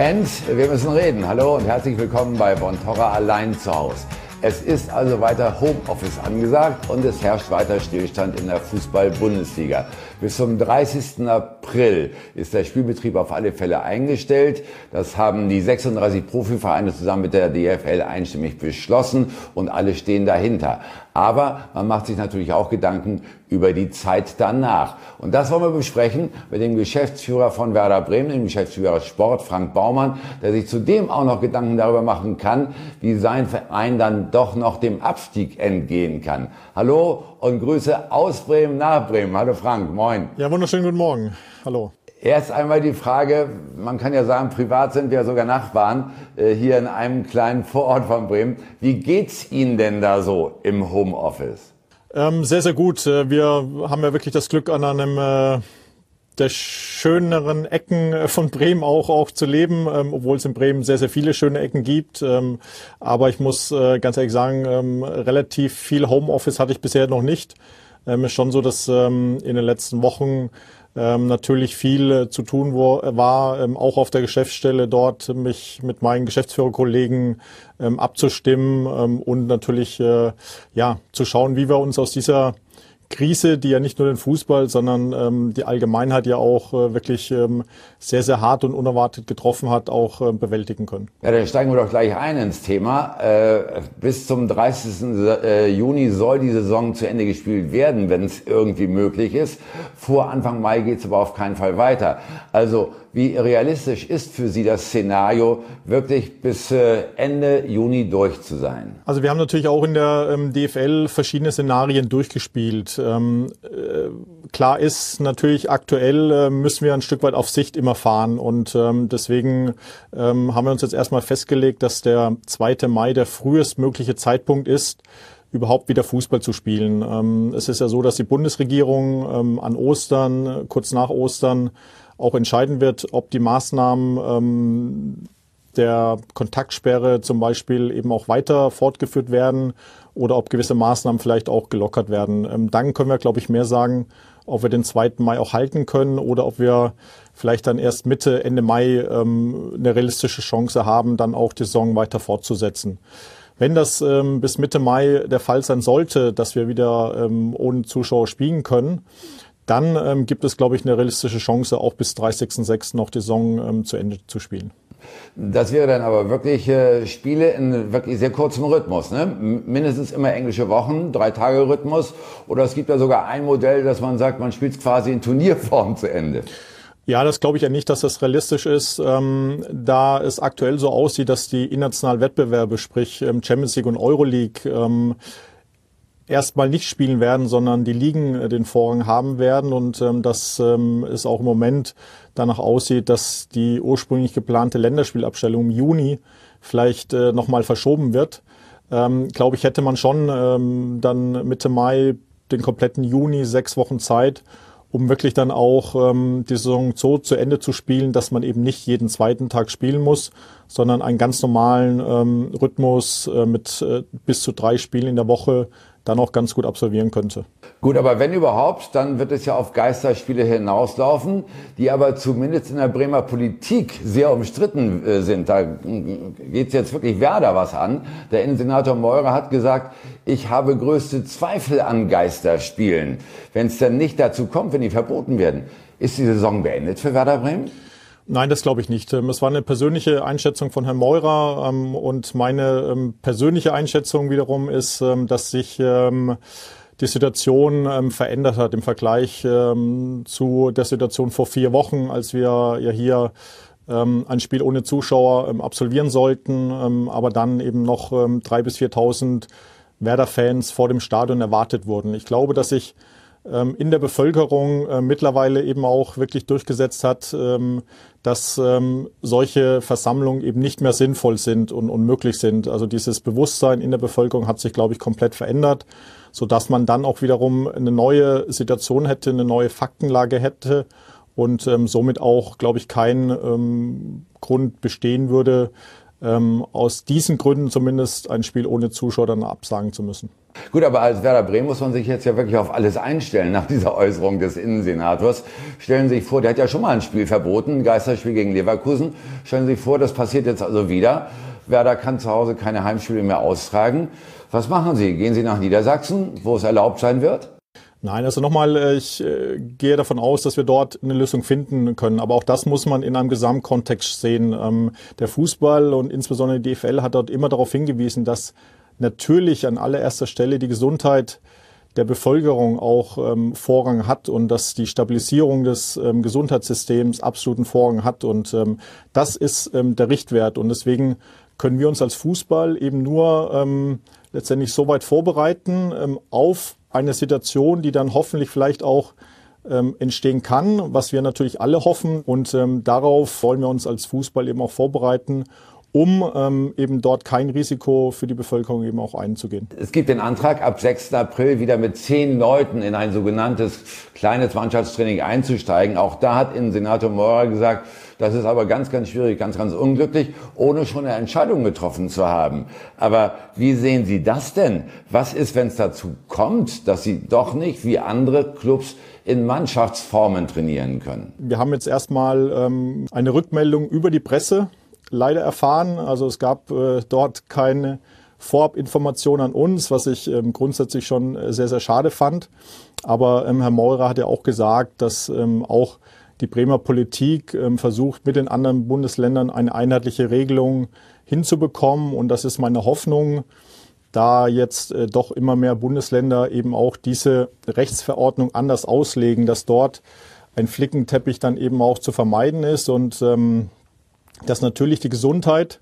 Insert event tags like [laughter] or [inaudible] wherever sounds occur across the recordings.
Fans, wir müssen reden. Hallo und herzlich willkommen bei Bontorra allein zu Hause. Es ist also weiter Homeoffice angesagt und es herrscht weiter Stillstand in der Fußball-Bundesliga. Bis zum 30. April ist der Spielbetrieb auf alle Fälle eingestellt. Das haben die 36 Profivereine zusammen mit der DFL einstimmig beschlossen und alle stehen dahinter. Aber man macht sich natürlich auch Gedanken über die Zeit danach. Und das wollen wir besprechen mit dem Geschäftsführer von Werder Bremen, dem Geschäftsführer Sport, Frank Baumann, der sich zudem auch noch Gedanken darüber machen kann, wie sein Verein dann doch noch dem Abstieg entgehen kann. Hallo und Grüße aus Bremen nach Bremen. Hallo Frank, moin. Ja, wunderschönen guten Morgen. Hallo. Erst einmal die Frage, man kann ja sagen, privat sind wir sogar Nachbarn äh, hier in einem kleinen Vorort von Bremen. Wie geht's Ihnen denn da so im Homeoffice? Ähm, sehr, sehr gut. Äh, wir haben ja wirklich das Glück, an einem äh, der schöneren Ecken äh, von Bremen auch, auch zu leben, ähm, obwohl es in Bremen sehr, sehr viele schöne Ecken gibt. Ähm, aber ich muss äh, ganz ehrlich sagen, ähm, relativ viel Homeoffice hatte ich bisher noch nicht. Ähm, ist schon so, dass ähm, in den letzten Wochen ähm, natürlich viel äh, zu tun wo, war, ähm, auch auf der Geschäftsstelle dort mich mit meinen Geschäftsführerkollegen ähm, abzustimmen ähm, und natürlich äh, ja zu schauen, wie wir uns aus dieser Krise, die ja nicht nur den Fußball, sondern ähm, die Allgemeinheit ja auch äh, wirklich ähm, sehr, sehr hart und unerwartet getroffen hat, auch äh, bewältigen können. Ja, dann steigen wir doch gleich ein ins Thema. Äh, bis zum 30. Äh, Juni soll die Saison zu Ende gespielt werden, wenn es irgendwie möglich ist. Vor Anfang Mai geht es aber auf keinen Fall weiter. Also wie realistisch ist für Sie das Szenario, wirklich bis äh, Ende Juni durch zu sein? Also wir haben natürlich auch in der ähm, DFL verschiedene Szenarien durchgespielt. Ähm, äh, klar ist natürlich aktuell äh, müssen wir ein Stück weit auf Sicht immer fahren und ähm, deswegen ähm, haben wir uns jetzt erstmal festgelegt, dass der 2. Mai der frühestmögliche Zeitpunkt ist, überhaupt wieder Fußball zu spielen. Ähm, es ist ja so, dass die Bundesregierung ähm, an Ostern, kurz nach Ostern, auch entscheiden wird, ob die Maßnahmen ähm, der Kontaktsperre zum Beispiel eben auch weiter fortgeführt werden oder ob gewisse Maßnahmen vielleicht auch gelockert werden. Ähm, dann können wir, glaube ich, mehr sagen, ob wir den 2. Mai auch halten können oder ob wir vielleicht dann erst Mitte, Ende Mai ähm, eine realistische Chance haben, dann auch die Saison weiter fortzusetzen. Wenn das ähm, bis Mitte Mai der Fall sein sollte, dass wir wieder ähm, ohne Zuschauer spielen können, dann ähm, gibt es, glaube ich, eine realistische Chance, auch bis 30.06. noch die Saison ähm, zu Ende zu spielen. Das wäre dann aber wirklich äh, Spiele in wirklich sehr kurzem Rhythmus. Ne? Mindestens immer englische Wochen, drei Tage Rhythmus. Oder es gibt ja sogar ein Modell, dass man sagt, man spielt quasi in Turnierform zu Ende. Ja, das glaube ich ja nicht, dass das realistisch ist, ähm, da es aktuell so aussieht, dass die internationalen Wettbewerbe, sprich ähm, Champions League und Euroleague, ähm, erstmal nicht spielen werden, sondern die Ligen äh, den Vorrang haben werden und ähm, dass ähm, es auch im Moment danach aussieht, dass die ursprünglich geplante Länderspielabstellung im Juni vielleicht äh, nochmal verschoben wird. Ähm, Glaube ich, hätte man schon ähm, dann Mitte Mai den kompletten Juni sechs Wochen Zeit, um wirklich dann auch ähm, die Saison so zu Ende zu spielen, dass man eben nicht jeden zweiten Tag spielen muss, sondern einen ganz normalen ähm, Rhythmus äh, mit äh, bis zu drei Spielen in der Woche dann auch ganz gut absolvieren könnte. Gut, aber wenn überhaupt, dann wird es ja auf Geisterspiele hinauslaufen, die aber zumindest in der Bremer Politik sehr umstritten äh, sind. Da geht es jetzt wirklich Werder was an. Der Innensenator Meurer hat gesagt, ich habe größte Zweifel an Geisterspielen. Wenn es dann nicht dazu kommt, wenn die verboten werden, ist die Saison beendet für Werder Bremen? Nein, das glaube ich nicht. Ähm, es war eine persönliche Einschätzung von Herrn Meurer ähm, und meine ähm, persönliche Einschätzung wiederum ist, dass sich die Situation verändert hat im Vergleich zu der Situation vor vier Wochen, als wir ja hier ein Spiel ohne Zuschauer absolvieren sollten, aber dann eben noch drei bis 4.000 Werder-Fans vor dem Stadion erwartet wurden. Ich glaube, dass sich in der Bevölkerung äh, mittlerweile eben auch wirklich durchgesetzt hat, ähm, dass ähm, solche Versammlungen eben nicht mehr sinnvoll sind und unmöglich sind. Also dieses Bewusstsein in der Bevölkerung hat sich, glaube ich, komplett verändert, so dass man dann auch wiederum eine neue Situation hätte, eine neue Faktenlage hätte und somit auch, glaube ich, kein Grund bestehen würde, ähm, aus diesen Gründen zumindest ein Spiel ohne Zuschauer dann absagen zu müssen. Gut, aber als Werder Bremen muss man sich jetzt ja wirklich auf alles einstellen nach dieser Äußerung des Innensenators. Stellen Sie sich vor, der hat ja schon mal ein Spiel verboten, ein Geisterspiel gegen Leverkusen. Stellen Sie sich vor, das passiert jetzt also wieder. Werder kann zu Hause keine Heimspiele mehr austragen. Was machen Sie? Gehen Sie nach Niedersachsen, wo es erlaubt sein wird? Nein, also nochmal, äh, ich äh, gehe davon aus, dass wir dort eine Lösung finden können. Aber auch das muss man in einem Gesamtkontext sehen. Ähm, der Fußball und insbesondere die DFL hat dort immer darauf hingewiesen, dass natürlich an allererster Stelle die Gesundheit der Bevölkerung auch ähm, Vorrang hat und dass die Stabilisierung des ähm, Gesundheitssystems absoluten Vorrang hat. Und ähm, das ist ähm, der Richtwert. Und deswegen können wir uns als Fußball eben nur ähm, letztendlich so weit vorbereiten ähm, auf eine Situation, die dann hoffentlich vielleicht auch ähm, entstehen kann, was wir natürlich alle hoffen. Und ähm, darauf wollen wir uns als Fußball eben auch vorbereiten um ähm, eben dort kein Risiko für die Bevölkerung eben auch einzugehen. Es gibt den Antrag, ab 6. April wieder mit zehn Leuten in ein sogenanntes kleines Mannschaftstraining einzusteigen. Auch da hat Innensenator Maurer gesagt, das ist aber ganz, ganz schwierig, ganz, ganz unglücklich, ohne schon eine Entscheidung getroffen zu haben. Aber wie sehen Sie das denn? Was ist, wenn es dazu kommt, dass Sie doch nicht wie andere Clubs in Mannschaftsformen trainieren können? Wir haben jetzt erstmal ähm, eine Rückmeldung über die Presse leider erfahren. Also es gab äh, dort keine Vorabinformation an uns, was ich ähm, grundsätzlich schon äh, sehr, sehr schade fand. Aber ähm, Herr Meurer hat ja auch gesagt, dass ähm, auch die Bremer Politik ähm, versucht, mit den anderen Bundesländern eine einheitliche Regelung hinzubekommen. Und das ist meine Hoffnung, da jetzt äh, doch immer mehr Bundesländer eben auch diese Rechtsverordnung anders auslegen, dass dort ein Flickenteppich dann eben auch zu vermeiden ist. Und ähm, dass natürlich die Gesundheit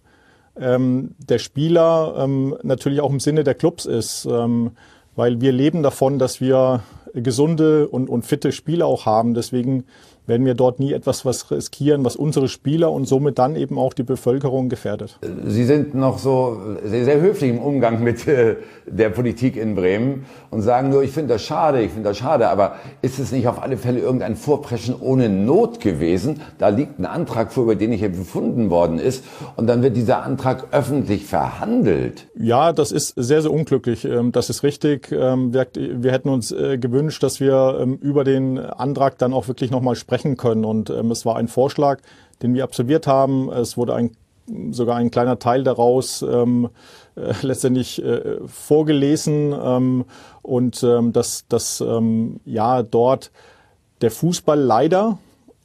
ähm, der Spieler ähm, natürlich auch im Sinne der Clubs ist, ähm, weil wir leben davon, dass wir gesunde und, und fitte Spieler auch haben. Deswegen werden wir dort nie etwas was riskieren, was unsere Spieler und somit dann eben auch die Bevölkerung gefährdet. Sie sind noch so sehr, sehr höflich im Umgang mit äh, der Politik in Bremen und sagen nur, ich finde das schade, ich finde das schade, aber ist es nicht auf alle Fälle irgendein Vorpreschen ohne Not gewesen? Da liegt ein Antrag vor, über den nicht befunden worden ist und dann wird dieser Antrag öffentlich verhandelt. Ja, das ist sehr, sehr unglücklich. Ähm, das ist richtig. Ähm, wir hätten uns äh, gewünscht, dass wir ähm, über den Antrag dann auch wirklich nochmal sprechen sprechen können. Und ähm, es war ein Vorschlag, den wir absolviert haben. Es wurde ein, sogar ein kleiner Teil daraus ähm, äh, letztendlich äh, vorgelesen ähm, und ähm, dass, dass ähm, ja dort der Fußball leider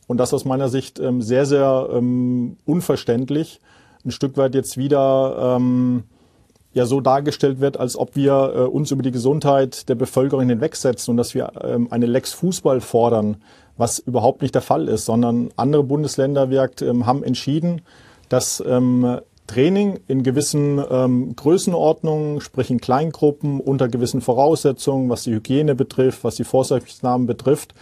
und das aus meiner Sicht ähm, sehr, sehr ähm, unverständlich ein Stück weit jetzt wieder ähm, ja so dargestellt wird, als ob wir äh, uns über die Gesundheit der Bevölkerung hinwegsetzen und dass wir ähm, eine Lex Fußball fordern, was überhaupt nicht der Fall ist, sondern andere Bundesländer ähm, haben entschieden, dass ähm, Training in gewissen ähm, Größenordnungen, sprich in Kleingruppen, unter gewissen Voraussetzungen, was die Hygiene betrifft, was die Vorsichtsnahmen betrifft,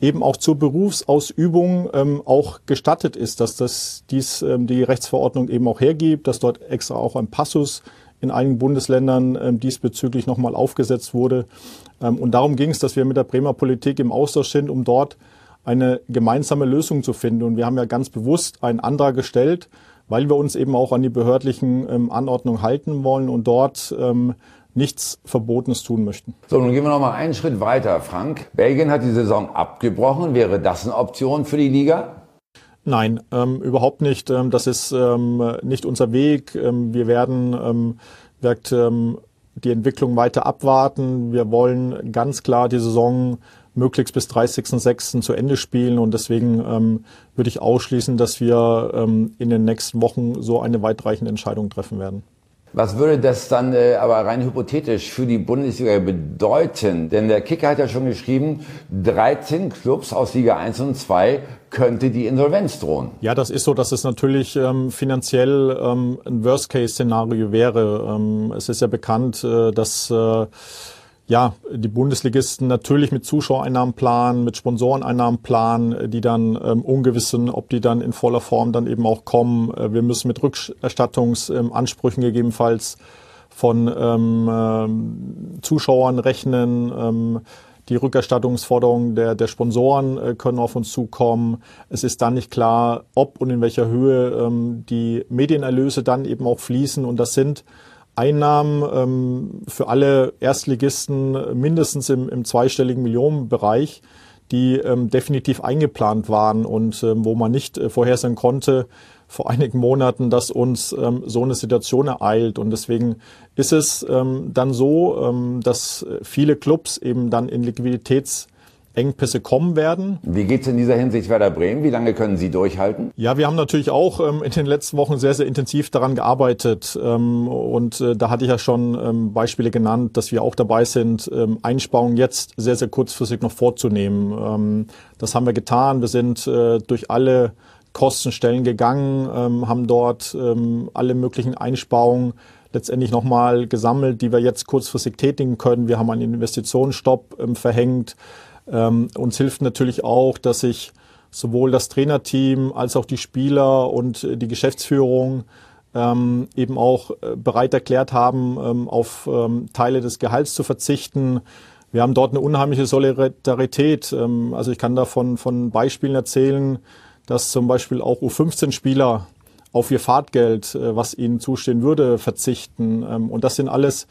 eben auch zur Berufsausübung ähm, auch gestattet ist, dass das dies ähm, die Rechtsverordnung eben auch hergibt, dass dort extra auch ein Passus in einigen Bundesländern ähm, diesbezüglich nochmal aufgesetzt wurde. Ähm, und darum ging es, dass wir mit der Bremer Politik im Austausch sind, um dort eine gemeinsame Lösung zu finden. Und wir haben ja ganz bewusst einen Antrag gestellt, weil wir uns eben auch an die behördlichen ähm, Anordnungen halten wollen und dort ähm, nichts Verbotenes tun möchten. So, nun gehen wir noch mal einen Schritt weiter, Frank. Belgien hat die Saison abgebrochen. Wäre das eine Option für die Liga? Nein, ähm, überhaupt nicht. Ähm, das ist ähm, nicht unser Weg. Ähm, wir werden ähm, wird, ähm, die Entwicklung weiter abwarten. Wir wollen ganz klar die Saison möglichst bis 30.06. zu Ende spielen und deswegen ähm, würde ich ausschließen, dass wir ähm, in den nächsten Wochen so eine weitreichende Entscheidung treffen werden. Was würde das dann äh, aber rein hypothetisch für die Bundesliga bedeuten? Denn der Kicker hat ja schon geschrieben, 13 Clubs aus Liga 1 und 2 könnte die Insolvenz drohen. Ja, das ist so, dass es natürlich ähm, finanziell ähm, ein Worst-Case-Szenario wäre. Ähm, es ist ja bekannt, äh, dass äh, ja, die Bundesligisten natürlich mit Zuschauereinnahmen planen, mit Sponsoreneinnahmen planen, die dann ähm, ungewiss sind, ob die dann in voller Form dann eben auch kommen. Äh, wir müssen mit Rückerstattungsansprüchen gegebenenfalls von ähm, ähm, Zuschauern rechnen. Ähm, Die Rückerstattungsforderungen der, der Sponsoren äh, können auf uns zukommen. Es ist dann nicht klar, ob und in welcher Höhe ähm, die Medienerlöse dann eben auch fließen. Und das sind Einnahmen ähm, für alle Erstligisten mindestens im, im zweistelligen Millionenbereich, die ähm, definitiv eingeplant waren und ähm, wo man nicht äh, vorhersehen konnte, vor einigen Monaten, dass uns ähm, so eine Situation ereilt. Und deswegen ist es ähm, dann so, ähm, dass viele Clubs eben dann in Liquiditätsengpässe kommen werden. Wie geht es in dieser Hinsicht Werder Bremen? Wie lange können Sie durchhalten? Ja, wir haben natürlich auch ähm, in den letzten Wochen sehr, sehr intensiv daran gearbeitet. Ähm, und äh, da hatte ich ja schon ähm, Beispiele genannt, dass wir auch dabei sind, ähm, Einsparungen jetzt sehr, sehr kurzfristig noch vorzunehmen. Ähm, das haben wir getan. Wir sind äh, durch alle Kostenstellen gegangen, ähm, haben dort alle möglichen Einsparungen letztendlich nochmal gesammelt, die wir jetzt kurzfristig tätigen können. Wir haben einen Investitionsstopp verhängt. Ähm, uns hilft natürlich auch, dass sich sowohl das Trainerteam als auch die Spieler und äh, die Geschäftsführung ähm, eben auch äh, bereit erklärt haben, ähm, auf ähm, Teile des Gehalts zu verzichten. Wir haben dort eine unheimliche Solidarität. Ähm, also ich kann da von, von Beispielen erzählen, dass zum Beispiel auch U15-Spieler auf ihr Fahrtgeld, äh, was ihnen zustehen würde, verzichten. Ähm, und das sind alles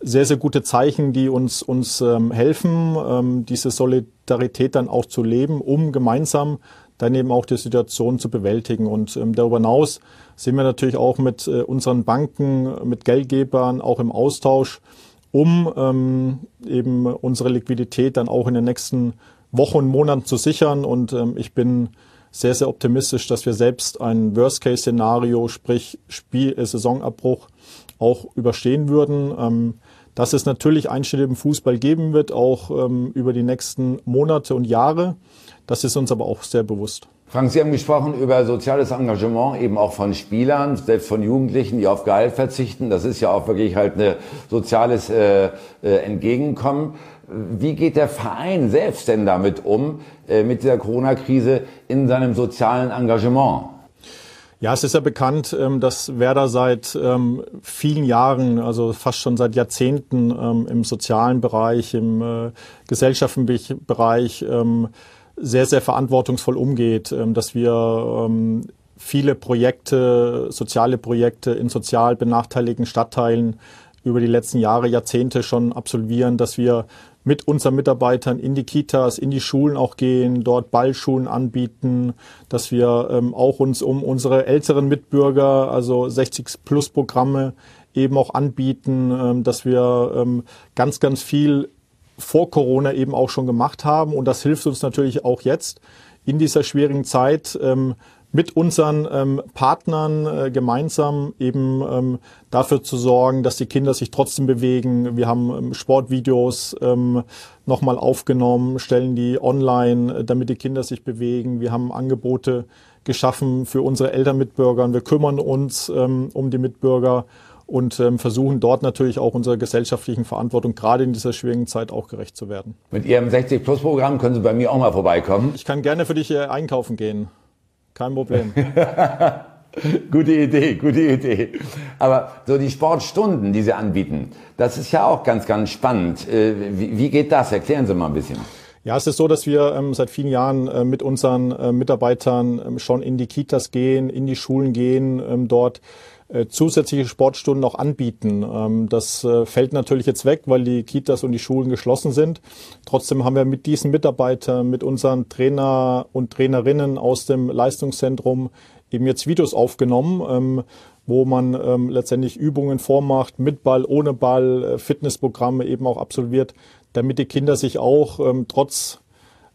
sehr, sehr gute Zeichen, die uns, uns ähm, helfen, ähm, diese Solidarität dann auch zu leben, um gemeinsam dann eben auch die Situation zu bewältigen. Und darüber hinaus sind wir natürlich auch mit äh, unseren Banken, mit Geldgebern auch im Austausch, um eben unsere Liquidität dann auch in den nächsten Wochen und Monaten zu sichern. Und ich bin sehr, sehr optimistisch, dass wir selbst ein Worst-Case-Szenario, sprich Spiel, äh, Saisonabbruch, auch überstehen würden. Ähm, dass es natürlich Einschnitte im Fußball geben wird, auch ähm, über die nächsten Monate und Jahre. Das ist uns aber auch sehr bewusst. Frank, Sie haben gesprochen über soziales Engagement eben auch von Spielern, selbst von Jugendlichen, die auf Gehalt verzichten. Das ist ja auch wirklich halt ein soziales äh, äh, Entgegenkommen. Wie geht der Verein selbst denn damit um, äh, mit dieser Corona-Krise in seinem sozialen Engagement? Ja, es ist ja bekannt, ähm, dass Werder seit ähm, vielen Jahren, also fast schon seit Jahrzehnten ähm, im sozialen Bereich, im äh, gesellschaftlichen Bereich sehr, sehr verantwortungsvoll umgeht, dass wir viele Projekte, soziale Projekte in sozial benachteiligten Stadtteilen über die letzten Jahre, Jahrzehnte schon absolvieren, dass wir mit unseren Mitarbeitern in die Kitas, in die Schulen auch gehen, dort Ballschulen anbieten, dass wir ähm, auch uns um unsere älteren Mitbürger, also 60 plus Programme eben auch anbieten, ähm, dass wir ähm, ganz, ganz viel vor Corona eben auch schon gemacht haben. Und das hilft uns natürlich auch jetzt in dieser schwierigen Zeit, ähm, mit unseren ähm, Partnern äh, gemeinsam eben ähm, dafür zu sorgen, dass die Kinder sich trotzdem bewegen. Wir haben ähm, Sportvideos ähm, nochmal aufgenommen, stellen die online, äh, damit die Kinder sich bewegen. Wir haben Angebote geschaffen für unsere Elternmitbürger und wir kümmern uns ähm, um die Mitbürger und ähm, versuchen dort natürlich auch unserer gesellschaftlichen Verantwortung gerade in dieser schwierigen Zeit auch gerecht zu werden. Mit Ihrem 60-Plus-Programm können Sie bei mir auch mal vorbeikommen. Ich kann gerne für dich hier einkaufen gehen. Kein Problem. [laughs] gute Idee, gute Idee. Aber so die Sportstunden, die Sie anbieten, das ist ja auch ganz, ganz spannend. Äh, wie, geht das? Erklären Sie mal ein bisschen. Ja, es ist so, dass wir ähm, seit vielen Jahren äh, mit unseren äh, Mitarbeitern ähm, schon in die Kitas gehen, in die Schulen gehen, ähm, dort zusätzliche Sportstunden auch anbieten. Ähm, das äh, fällt natürlich jetzt weg, weil die Kitas und die Schulen geschlossen sind. Trotzdem haben wir mit diesen Mitarbeitern, mit unseren Trainer und Trainerinnen aus dem Leistungszentrum eben jetzt Videos aufgenommen, ähm, wo man ähm, letztendlich Übungen vormacht, mit Ball, ohne Ball, äh, Fitnessprogramme eben auch absolviert, damit die Kinder sich auch trotz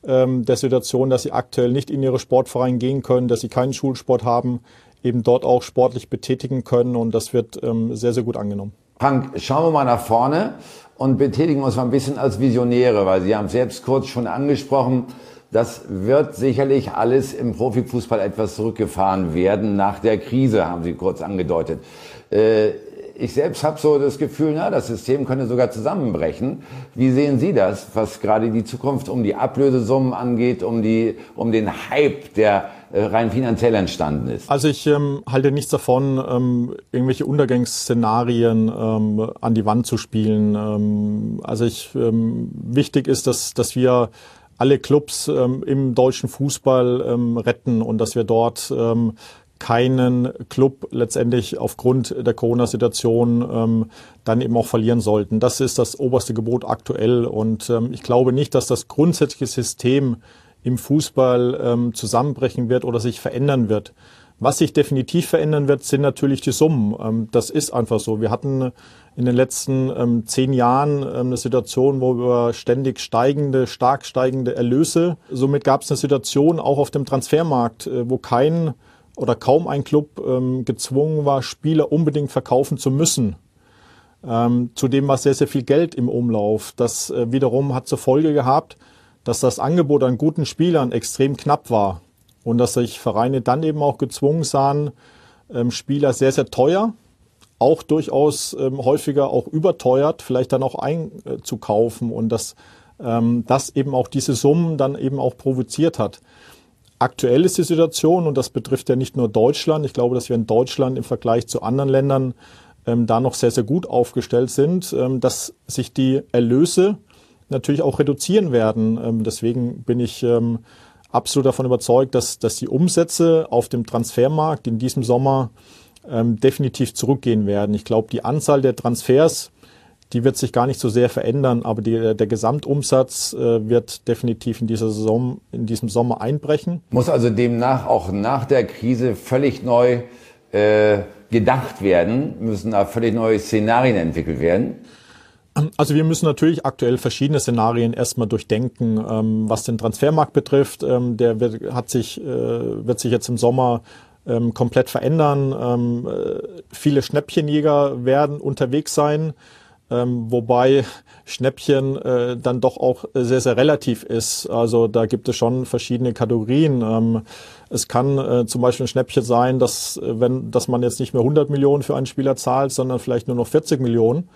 der Situation, dass sie aktuell nicht in ihre Sportvereine gehen können, dass sie keinen Schulsport haben, eben dort auch sportlich betätigen können und das wird ähm, sehr, sehr gut angenommen. Frank, schauen wir mal nach vorne und betätigen uns mal ein bisschen als Visionäre, weil Sie haben selbst kurz schon angesprochen, das wird sicherlich alles im Profifußball etwas zurückgefahren werden nach der Krise, haben Sie kurz angedeutet. Äh, ich selbst habe so das Gefühl, na, das System könnte sogar zusammenbrechen. Wie sehen Sie das, was gerade die Zukunft um die Ablösesummen angeht, um, die, um den Hype, der rein finanziell entstanden ist? Also ich ähm, halte nichts davon, ähm, irgendwelche Untergangsszenarien ähm, an die Wand zu spielen. Ähm, also ich, ähm, wichtig ist, dass, dass wir alle Clubs ähm, im deutschen Fußball ähm, retten und dass wir dort ähm, keinen Club letztendlich aufgrund der Corona-Situation ähm, dann eben auch verlieren sollten. Das ist das oberste Gebot aktuell und ähm, ich glaube nicht, dass das grundsätzliche System im Fußball ähm, zusammenbrechen wird oder sich verändern wird. Was sich definitiv verändern wird, sind natürlich die Summen. Ähm, das ist einfach so. Wir hatten in den letzten ähm, zehn Jahren ähm, eine Situation, wo wir ständig steigende, stark steigende Erlöse. Somit gab es eine Situation auch auf dem Transfermarkt, äh, wo kein oder kaum ein Club ähm, gezwungen war, Spieler unbedingt verkaufen zu müssen. Ähm, zudem war sehr, sehr viel Geld im Umlauf. Das äh, wiederum hat zur Folge gehabt, dass das Angebot an guten Spielern extrem knapp war und dass sich Vereine dann eben auch gezwungen sahen, ähm, Spieler sehr, sehr teuer, auch durchaus ähm, häufiger auch überteuert, vielleicht dann auch einzukaufen und dass ähm, das eben auch diese Summen dann eben auch provoziert hat. Aktuell ist die Situation, und das betrifft ja nicht nur Deutschland, ich glaube, dass wir in Deutschland im Vergleich zu anderen Ländern ähm, da noch sehr, sehr gut aufgestellt sind, ähm, dass sich die Erlöse natürlich auch reduzieren werden. Ähm, deswegen bin ich ähm, absolut davon überzeugt, dass, dass die Umsätze auf dem Transfermarkt in diesem Sommer ähm, definitiv zurückgehen werden. Ich glaube, die Anzahl der Transfers die wird sich gar nicht so sehr verändern, aber die, der Gesamtumsatz äh, wird definitiv in dieser Saison, in diesem Sommer einbrechen. Muss also demnach auch nach der Krise völlig neu äh, gedacht werden, müssen da völlig neue Szenarien entwickelt werden? Also wir müssen natürlich aktuell verschiedene Szenarien erstmal durchdenken, ähm, was den Transfermarkt betrifft. Ähm, der wird, hat sich, äh, wird sich jetzt im Sommer ähm, komplett verändern. Ähm, äh, viele Schnäppchenjäger werden unterwegs sein ähm, wobei Schnäppchen äh, dann doch auch sehr, sehr relativ ist. Also da gibt es schon verschiedene Kategorien. Ähm, es kann äh, zum Beispiel ein Schnäppchen sein, dass, äh, wenn, dass man jetzt nicht mehr 100 Millionen für einen Spieler zahlt, sondern vielleicht nur noch 40 Millionen.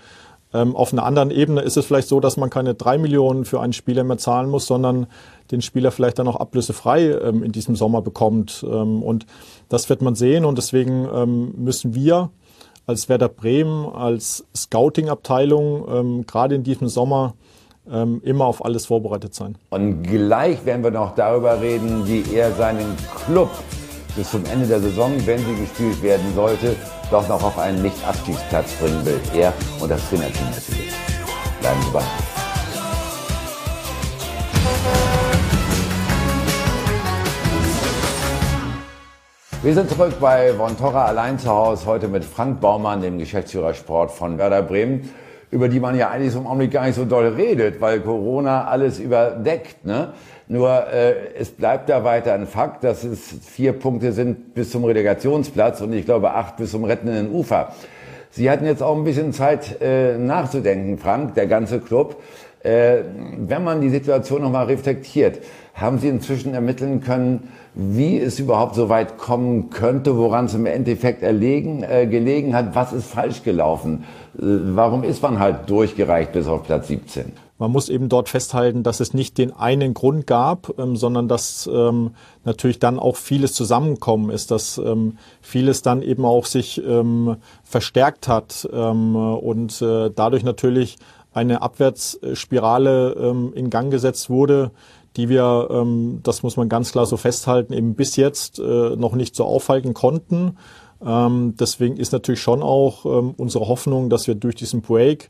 Ähm, auf einer anderen Ebene ist es vielleicht so, dass man keine drei Millionen für einen Spieler mehr zahlen muss, sondern den Spieler vielleicht dann auch ablösefrei ähm, in diesem Sommer bekommt. Ähm, und das wird man sehen und deswegen ähm, müssen wir als Werder Bremen, als Scouting-Abteilung, ähm, gerade in diesem Sommer, ähm, immer auf alles vorbereitet sein. Und gleich werden wir noch darüber reden, wie er seinen Club bis zum Ende der Saison, wenn sie gespielt werden sollte, doch noch auf einen Nicht-Abstiegsplatz bringen will. Er und das Trainerteam natürlich. Bleiben Sie bei. Wir sind zurück bei Von Torra allein zu Hause, heute mit Frank Baumann, dem Geschäftsführer Sport von Werder Bremen, über die man ja eigentlich so im Augenblick gar nicht so doll redet, weil Corona alles überdeckt. Ne? Nur äh, es bleibt da weiter ein Fakt, dass es vier Punkte sind bis zum Relegationsplatz und ich glaube acht bis zum rettenden Ufer. Sie hatten jetzt auch ein bisschen Zeit äh, nachzudenken, Frank, der ganze Club. Äh, wenn man die Situation nochmal reflektiert, haben Sie inzwischen ermitteln können, wie es überhaupt so weit kommen könnte, woran es im Endeffekt erlegen, äh, gelegen hat, was ist falsch gelaufen, äh, warum ist man halt durchgereicht bis auf Platz 17? Man muss eben dort festhalten, dass es nicht den einen Grund gab, ähm, sondern dass ähm, natürlich dann auch vieles zusammenkommen ist, dass ähm, vieles dann eben auch sich ähm, verstärkt hat ähm, und äh, dadurch natürlich eine Abwärtsspirale ähm, in Gang gesetzt wurde, die wir, ähm, das muss man ganz klar so festhalten, eben bis jetzt äh, noch nicht so aufhalten konnten. Ähm, deswegen ist natürlich schon auch ähm, unsere Hoffnung, dass wir durch diesen Break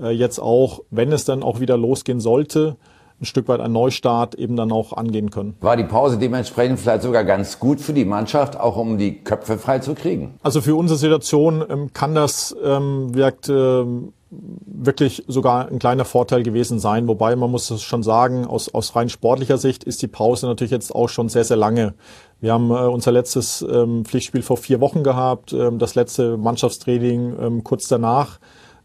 äh, jetzt auch, wenn es dann auch wieder losgehen sollte, ein Stück weit ein Neustart eben dann auch angehen können. War die Pause dementsprechend vielleicht sogar ganz gut für die Mannschaft, auch um die Köpfe frei zu kriegen? Also für unsere Situation ähm, kann das, ähm, wirkt, ähm, wirklich sogar ein kleiner Vorteil gewesen sein. Wobei man muss es schon sagen, aus, aus rein sportlicher Sicht ist die Pause natürlich jetzt auch schon sehr, sehr lange. Wir haben äh, unser letztes ähm, Pflichtspiel vor vier Wochen gehabt, ähm, das letzte Mannschaftstraining ähm, kurz danach.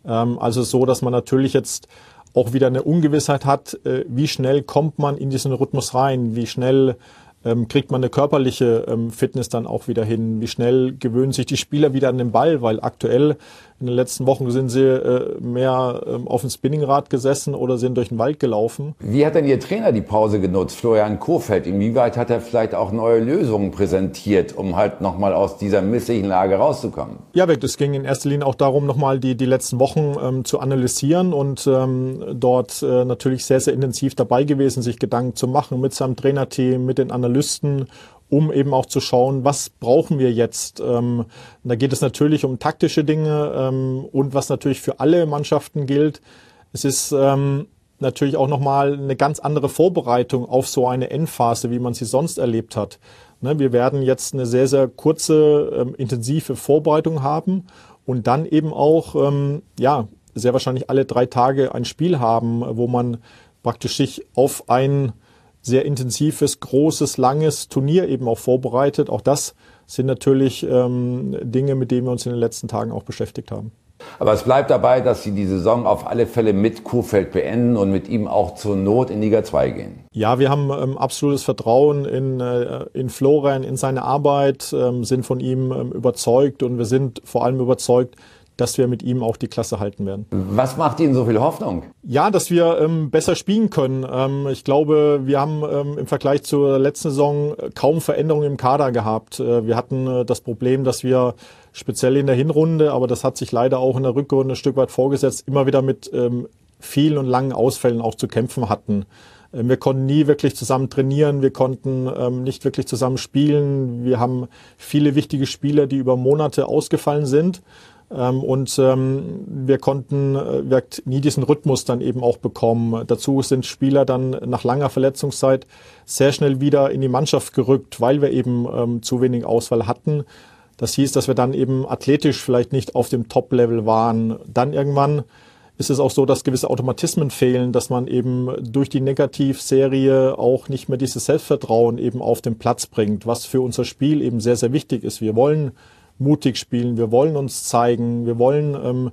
Ähm, also so, dass man natürlich jetzt auch wieder eine Ungewissheit hat, äh, wie schnell kommt man in diesen Rhythmus rein, wie schnell ähm, kriegt man eine körperliche ähm, Fitness dann auch wieder hin? Wie schnell gewöhnen sich die Spieler wieder an den Ball? Weil aktuell in den letzten Wochen sind sie äh, mehr ähm, auf dem Spinningrad gesessen oder sind durch den Wald gelaufen. Wie hat denn Ihr Trainer die Pause genutzt, Florian Kofeld? Inwieweit hat er vielleicht auch neue Lösungen präsentiert, um halt nochmal aus dieser misslichen Lage rauszukommen? Ja, es ging in erster Linie auch darum, nochmal die, die letzten Wochen ähm, zu analysieren und ähm, dort äh, natürlich sehr, sehr intensiv dabei gewesen, sich Gedanken zu machen mit seinem Trainerteam, mit den Analysten um eben auch zu schauen, was brauchen wir jetzt. Ähm, da geht es natürlich um taktische Dinge ähm, und was natürlich für alle Mannschaften gilt. Es ist ähm, natürlich auch nochmal eine ganz andere Vorbereitung auf so eine Endphase, wie man sie sonst erlebt hat. Ne, wir werden jetzt eine sehr, sehr kurze, ähm, intensive Vorbereitung haben und dann eben auch, ähm, ja, sehr wahrscheinlich alle drei Tage ein Spiel haben, wo man praktisch sich auf ein sehr intensives, großes, langes Turnier eben auch vorbereitet. Auch das sind natürlich ähm, Dinge, mit denen wir uns in den letzten Tagen auch beschäftigt haben. Aber es bleibt dabei, dass Sie die Saison auf alle Fälle mit Kurfeld beenden und mit ihm auch zur Not in Liga 2 gehen. Ja, wir haben ähm, absolutes Vertrauen in, äh, in Florian, in seine Arbeit, ähm, sind von ihm ähm, überzeugt und wir sind vor allem überzeugt, dass wir mit ihm auch die Klasse halten werden. Was macht Ihnen so viel Hoffnung? Ja, dass wir ähm, besser spielen können. Ähm, ich glaube, wir haben ähm, im Vergleich zur letzten Saison kaum Veränderungen im Kader gehabt. Äh, wir hatten äh, das Problem, dass wir speziell in der Hinrunde, aber das hat sich leider auch in der Rückrunde ein Stück weit vorgesetzt, immer wieder mit ähm, vielen und langen Ausfällen auch zu kämpfen hatten. Ähm, wir konnten nie wirklich zusammen trainieren, wir konnten ähm, nicht wirklich zusammen spielen. Wir haben viele wichtige Spieler, die über Monate ausgefallen sind. Ähm, und ähm, wir konnten äh, wir nie diesen Rhythmus dann eben auch bekommen. Dazu sind Spieler dann nach langer Verletzungszeit sehr schnell wieder in die Mannschaft gerückt, weil wir eben ähm, zu wenig Auswahl hatten. Das hieß, dass wir dann eben athletisch vielleicht nicht auf dem Top-Level waren. Dann irgendwann ist es auch so, dass gewisse Automatismen fehlen, dass man eben durch die Negativserie auch nicht mehr dieses Selbstvertrauen eben auf den Platz bringt, was für unser Spiel eben sehr, sehr wichtig ist. Wir wollen mutig spielen, wir wollen uns zeigen, wir wollen ähm,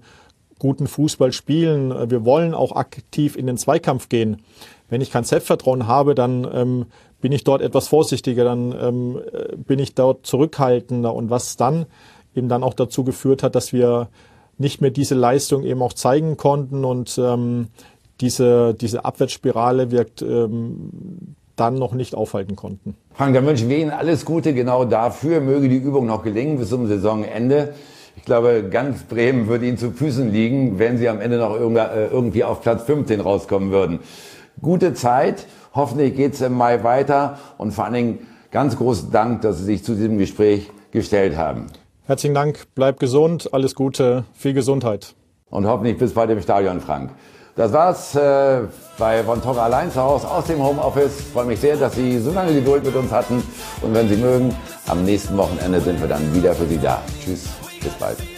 guten Fußball spielen, wir wollen auch aktiv in den Zweikampf gehen. Wenn ich kein Selbstvertrauen habe, dann ähm, bin ich dort etwas vorsichtiger, dann ähm, bin ich dort zurückhaltender. Und was dann eben dann auch dazu geführt hat, dass wir nicht mehr diese Leistung eben auch zeigen konnten. Und ähm, diese, diese Abwärtsspirale wirkt ähm, dann noch nicht aufhalten konnten. Frank, dann wünschen wir Ihnen alles Gute genau dafür. Möge die Übung noch gelingen bis zum Saisonende. Ich glaube, ganz Bremen würde Ihnen zu Füßen liegen, wenn Sie am Ende noch äh, irgendwie auf Platz 15 rauskommen würden. Gute Zeit. Hoffentlich geht es im Mai weiter. Und vor allen Dingen ganz großen Dank, dass Sie sich zu diesem Gespräch gestellt haben. Herzlichen Dank. Bleib gesund. Alles Gute. Viel Gesundheit. Und hoffentlich bis bald im Stadion, Frank. Das war's äh, bei Von Torre allein zu Hause aus dem Homeoffice. Freue mich sehr, dass Sie so lange Geduld mit uns hatten. Und wenn Sie mögen, am nächsten Wochenende sind wir dann wieder für Sie da. Tschüss, bis bald.